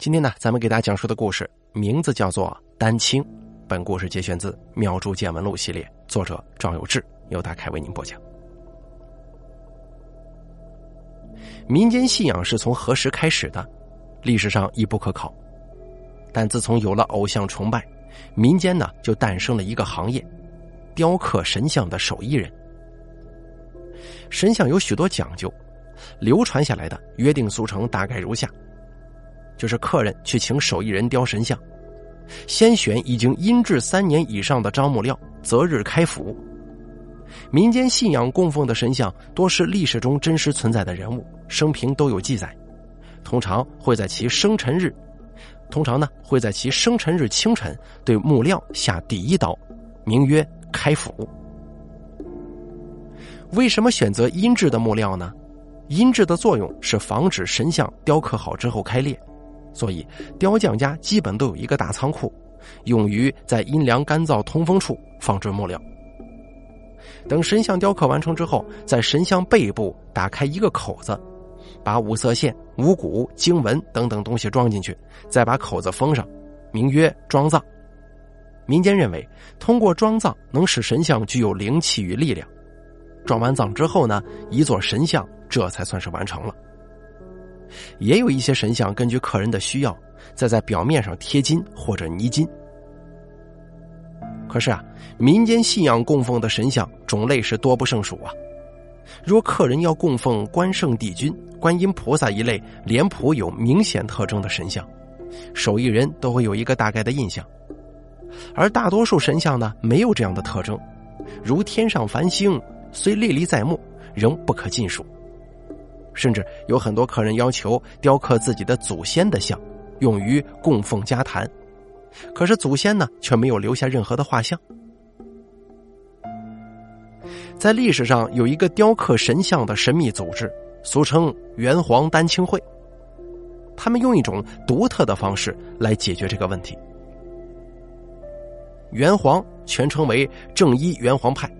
今天呢，咱们给大家讲述的故事名字叫做《丹青》。本故事节选自《妙珠见闻录》系列，作者赵有志，由大凯为您播讲。民间信仰是从何时开始的？历史上亦不可考。但自从有了偶像崇拜，民间呢就诞生了一个行业——雕刻神像的手艺人。神像有许多讲究，流传下来的约定俗成大概如下。就是客人去请手艺人雕神像，先选已经阴制三年以上的樟木料，择日开府。民间信仰供奉的神像多是历史中真实存在的人物，生平都有记载。通常会在其生辰日，通常呢会在其生辰日清晨对木料下第一刀，名曰开府。为什么选择阴制的木料呢？阴制的作用是防止神像雕刻好之后开裂。所以，雕匠家基本都有一个大仓库，用于在阴凉、干燥、通风处放置木料。等神像雕刻完成之后，在神像背部打开一个口子，把五色线、五谷、经文等等东西装进去，再把口子封上，名曰装葬。民间认为，通过装葬能使神像具有灵气与力量。装完葬之后呢，一座神像这才算是完成了。也有一些神像根据客人的需要，再在表面上贴金或者泥金。可是啊，民间信仰供奉的神像种类是多不胜数啊。若客人要供奉关圣帝君、观音菩萨一类脸谱有明显特征的神像，手艺人都会有一个大概的印象。而大多数神像呢，没有这样的特征，如天上繁星虽历历在目，仍不可尽数。甚至有很多客人要求雕刻自己的祖先的像，用于供奉家坛，可是祖先呢却没有留下任何的画像。在历史上有一个雕刻神像的神秘组织，俗称元皇丹青会。他们用一种独特的方式来解决这个问题。元皇全称为正一元皇派，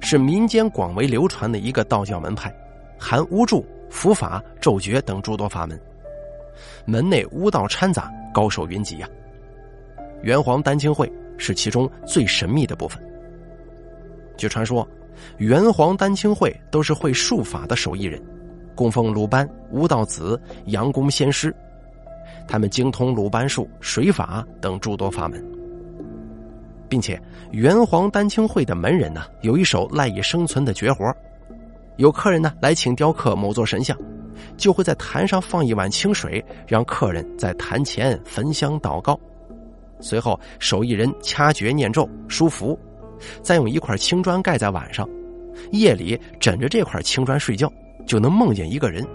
是民间广为流传的一个道教门派，含巫祝。符法、咒诀等诸多法门，门内巫道掺杂，高手云集呀。元皇丹青会是其中最神秘的部分。据传说，元皇丹青会都是会术法的手艺人，供奉鲁班、巫道子、杨公仙师，他们精通鲁班术、水法等诸多法门，并且元皇丹青会的门人呢，有一手赖以生存的绝活。有客人呢来请雕刻某座神像，就会在坛上放一碗清水，让客人在坛前焚香祷告，随后手艺人掐诀念咒书符，再用一块青砖盖在碗上，夜里枕着这块青砖睡觉，就能梦见一个人。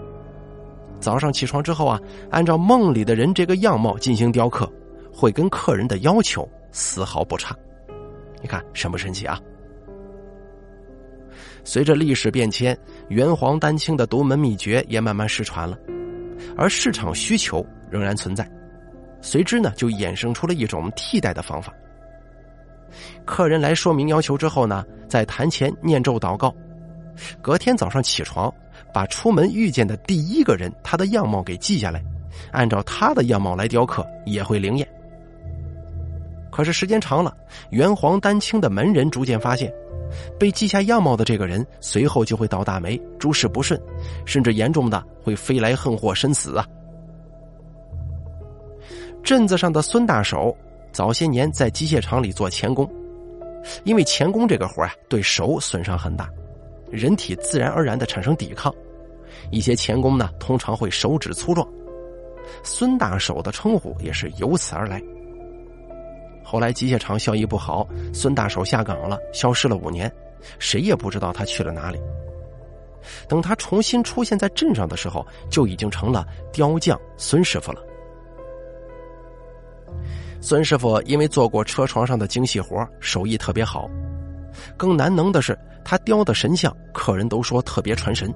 早上起床之后啊，按照梦里的人这个样貌进行雕刻，会跟客人的要求丝毫不差。你看神不神奇啊？随着历史变迁，元皇丹青的独门秘诀也慢慢失传了，而市场需求仍然存在，随之呢就衍生出了一种替代的方法。客人来说明要求之后呢，在坛前念咒祷告，隔天早上起床，把出门遇见的第一个人他的样貌给记下来，按照他的样貌来雕刻也会灵验。可是时间长了，元皇丹青的门人逐渐发现。被记下样貌的这个人，随后就会倒大霉，诸事不顺，甚至严重的会飞来横祸，身死啊！镇子上的孙大手早些年在机械厂里做钳工，因为钳工这个活啊，对手损伤很大，人体自然而然的产生抵抗，一些钳工呢，通常会手指粗壮，孙大手的称呼也是由此而来。后来机械厂效益不好，孙大手下岗了，消失了五年，谁也不知道他去了哪里。等他重新出现在镇上的时候，就已经成了雕匠孙师傅了。孙师傅因为做过车床上的精细活，手艺特别好。更难能的是，他雕的神像，客人都说特别传神。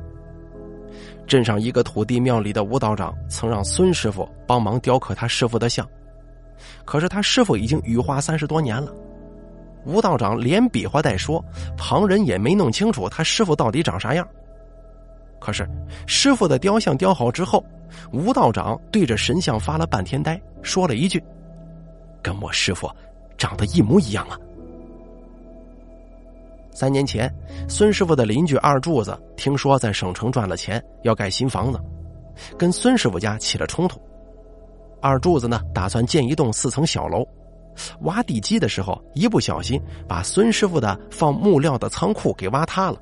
镇上一个土地庙里的吴道长曾让孙师傅帮忙雕刻他师傅的像。可是他师傅已经羽化三十多年了，吴道长连比划带说，旁人也没弄清楚他师傅到底长啥样。可是师傅的雕像雕好之后，吴道长对着神像发了半天呆，说了一句：“跟我师傅长得一模一样啊。”三年前，孙师傅的邻居二柱子听说在省城赚了钱，要盖新房子，跟孙师傅家起了冲突。二柱子呢，打算建一栋四层小楼，挖地基的时候一不小心把孙师傅的放木料的仓库给挖塌了。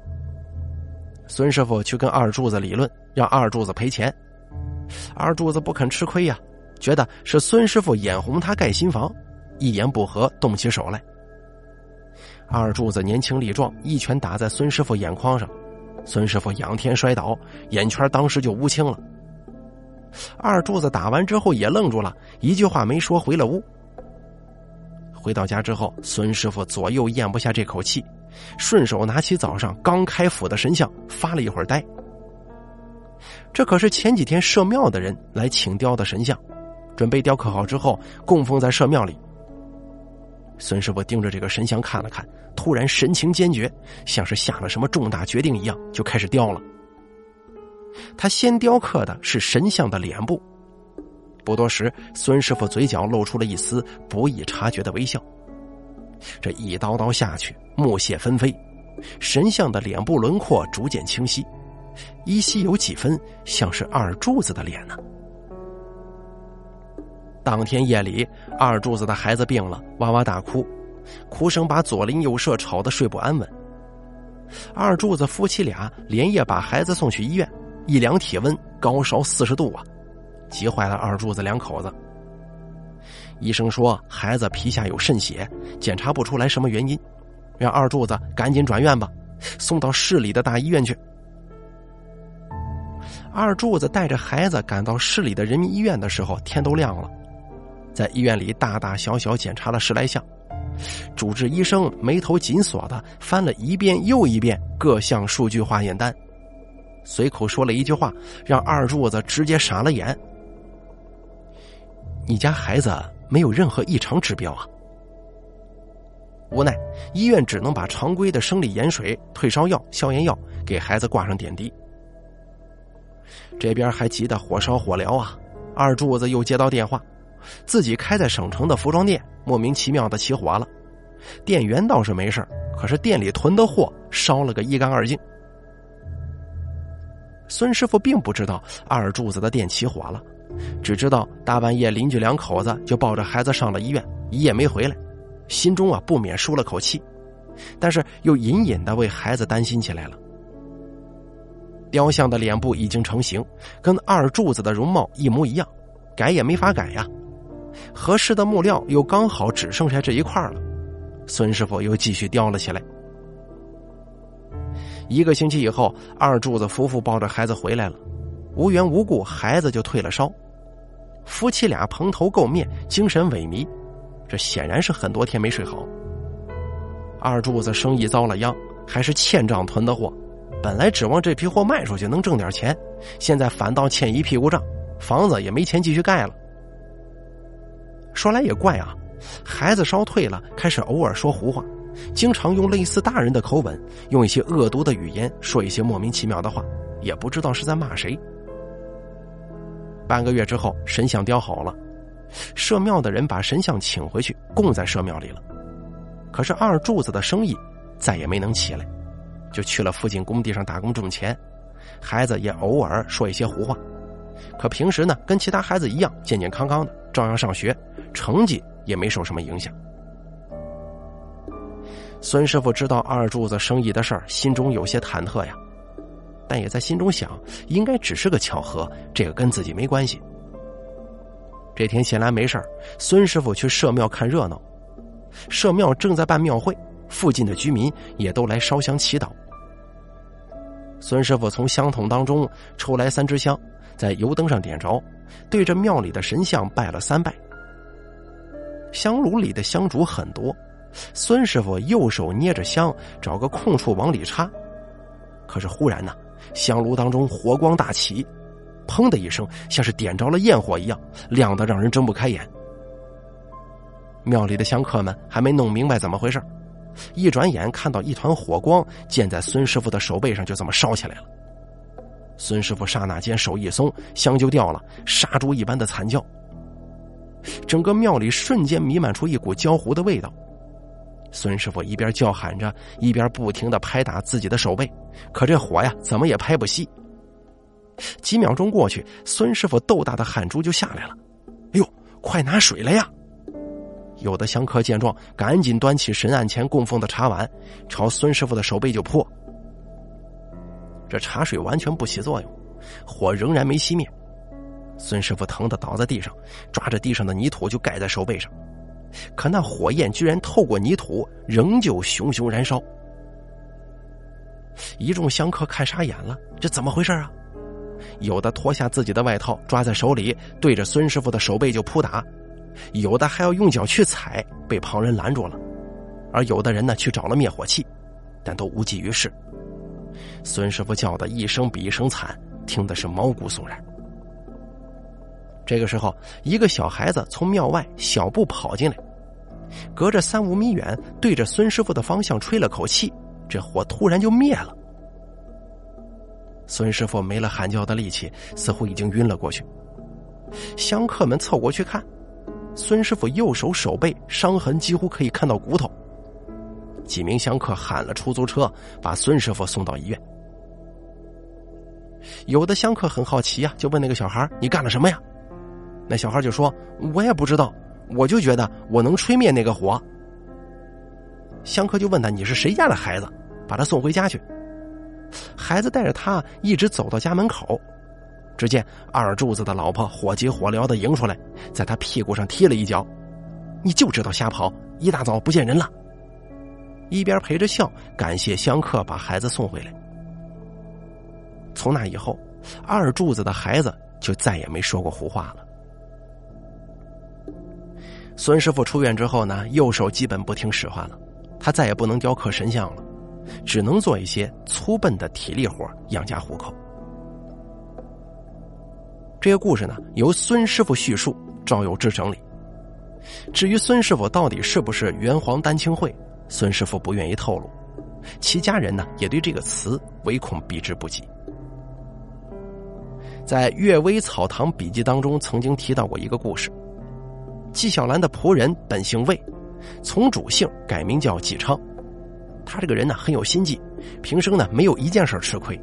孙师傅去跟二柱子理论，让二柱子赔钱。二柱子不肯吃亏呀，觉得是孙师傅眼红他盖新房，一言不合动起手来。二柱子年轻力壮，一拳打在孙师傅眼眶上，孙师傅仰天摔倒，眼圈当时就乌青了。二柱子打完之后也愣住了，一句话没说，回了屋。回到家之后，孙师傅左右咽不下这口气，顺手拿起早上刚开府的神像，发了一会儿呆。这可是前几天社庙的人来请雕的神像，准备雕刻好之后供奉在社庙里。孙师傅盯着这个神像看了看，突然神情坚决，像是下了什么重大决定一样，就开始雕了。他先雕刻的是神像的脸部。不多时，孙师傅嘴角露出了一丝不易察觉的微笑。这一刀刀下去，木屑纷飞，神像的脸部轮廓逐渐清晰，依稀有几分像是二柱子的脸呢。当天夜里，二柱子的孩子病了，哇哇大哭，哭声把左邻右舍吵得睡不安稳。二柱子夫妻俩连夜把孩子送去医院，一量体温，高烧四十度啊，急坏了二柱子两口子。医生说孩子皮下有渗血，检查不出来什么原因，让二柱子赶紧转院吧，送到市里的大医院去。二柱子带着孩子赶到市里的人民医院的时候，天都亮了。在医院里大大小小检查了十来项，主治医生眉头紧锁的翻了一遍又一遍各项数据化验单，随口说了一句话，让二柱子直接傻了眼：“你家孩子没有任何异常指标啊？”无奈，医院只能把常规的生理盐水、退烧药、消炎药给孩子挂上点滴。这边还急得火烧火燎啊！二柱子又接到电话。自己开在省城的服装店莫名其妙的起火了，店员倒是没事可是店里囤的货烧了个一干二净。孙师傅并不知道二柱子的店起火了，只知道大半夜邻居两口子就抱着孩子上了医院，一夜没回来，心中啊不免舒了口气，但是又隐隐的为孩子担心起来了。雕像的脸部已经成型，跟二柱子的容貌一模一样，改也没法改呀。合适的木料又刚好只剩下这一块了，孙师傅又继续雕了起来。一个星期以后，二柱子夫妇抱着孩子回来了，无缘无故孩子就退了烧，夫妻俩蓬头垢面，精神萎靡，这显然是很多天没睡好。二柱子生意遭了殃，还是欠账囤的货，本来指望这批货卖出去能挣点钱，现在反倒欠一屁股账，房子也没钱继续盖了。说来也怪啊，孩子烧退了，开始偶尔说胡话，经常用类似大人的口吻，用一些恶毒的语言说一些莫名其妙的话，也不知道是在骂谁。半个月之后，神像雕好了，社庙的人把神像请回去供在社庙里了。可是二柱子的生意再也没能起来，就去了附近工地上打工挣钱，孩子也偶尔说一些胡话，可平时呢，跟其他孩子一样健健康康的，照样上学。成绩也没受什么影响。孙师傅知道二柱子生意的事儿，心中有些忐忑呀，但也在心中想，应该只是个巧合，这个跟自己没关系。这天闲来没事孙师傅去社庙看热闹，社庙正在办庙会，附近的居民也都来烧香祈祷。孙师傅从香筒当中抽来三支香，在油灯上点着，对着庙里的神像拜了三拜。香炉里的香烛很多，孙师傅右手捏着香，找个空处往里插。可是忽然呢，香炉当中火光大起，砰的一声，像是点着了焰火一样，亮得让人睁不开眼。庙里的香客们还没弄明白怎么回事，一转眼看到一团火光溅在孙师傅的手背上，就这么烧起来了。孙师傅刹那间手一松，香就掉了，杀猪一般的惨叫。整个庙里瞬间弥漫出一股焦糊的味道。孙师傅一边叫喊着，一边不停的拍打自己的手背，可这火呀，怎么也拍不熄。几秒钟过去，孙师傅豆大的汗珠就下来了。哎呦，快拿水来呀！有的香客见状，赶紧端起神案前供奉的茶碗，朝孙师傅的手背就泼。这茶水完全不起作用，火仍然没熄灭。孙师傅疼得倒在地上，抓着地上的泥土就盖在手背上，可那火焰居然透过泥土，仍旧熊熊燃烧。一众香客看傻眼了，这怎么回事啊？有的脱下自己的外套，抓在手里，对着孙师傅的手背就扑打；有的还要用脚去踩，被旁人拦住了；而有的人呢，去找了灭火器，但都无济于事。孙师傅叫的一声比一声惨，听的是毛骨悚然。这个时候，一个小孩子从庙外小步跑进来，隔着三五米远，对着孙师傅的方向吹了口气，这火突然就灭了。孙师傅没了喊叫的力气，似乎已经晕了过去。香客们凑过去看，孙师傅右手手背伤痕几乎可以看到骨头。几名香客喊了出租车，把孙师傅送到医院。有的香客很好奇呀，就问那个小孩：“你干了什么呀？”那小孩就说：“我也不知道，我就觉得我能吹灭那个火。”香客就问他：“你是谁家的孩子？把他送回家去。”孩子带着他一直走到家门口，只见二柱子的老婆火急火燎的迎出来，在他屁股上踢了一脚：“你就知道瞎跑，一大早不见人了。”一边陪着笑，感谢香客把孩子送回来。从那以后，二柱子的孩子就再也没说过胡话了。孙师傅出院之后呢，右手基本不听使唤了，他再也不能雕刻神像了，只能做一些粗笨的体力活养家糊口。这个故事呢，由孙师傅叙述，赵有志整理。至于孙师傅到底是不是元皇丹青会，孙师傅不愿意透露，其家人呢也对这个词唯恐避之不及。在《阅微草堂笔记》当中，曾经提到过一个故事。纪晓岚的仆人本姓魏，从主姓改名叫纪昌。他这个人呢很有心计，平生呢没有一件事吃亏。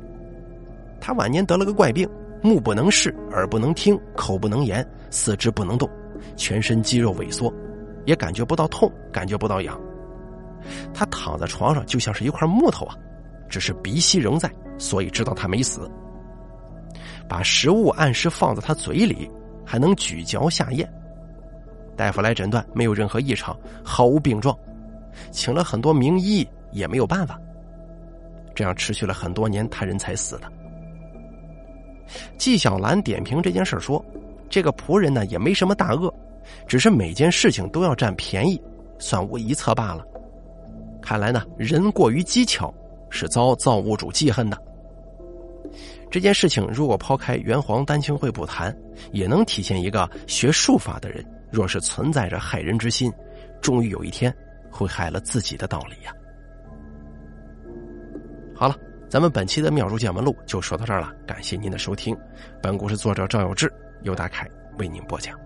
他晚年得了个怪病，目不能视，耳不能听，口不能言，四肢不能动，全身肌肉萎缩，也感觉不到痛，感觉不到痒。他躺在床上就像是一块木头啊，只是鼻息仍在，所以知道他没死。把食物按时放在他嘴里，还能咀嚼下咽。大夫来诊断，没有任何异常，毫无病状，请了很多名医也没有办法。这样持续了很多年，他人才死的。纪晓岚点评这件事说：“这个仆人呢，也没什么大恶，只是每件事情都要占便宜，算无一策罢了。看来呢，人过于机巧，是遭造物主记恨的。这件事情如果抛开元皇丹青会不谈，也能体现一个学术法的人。”若是存在着害人之心，终于有一天会害了自己的道理呀。好了，咱们本期的《妙如见闻录》就说到这儿了，感谢您的收听。本故事作者赵有志，由大凯为您播讲。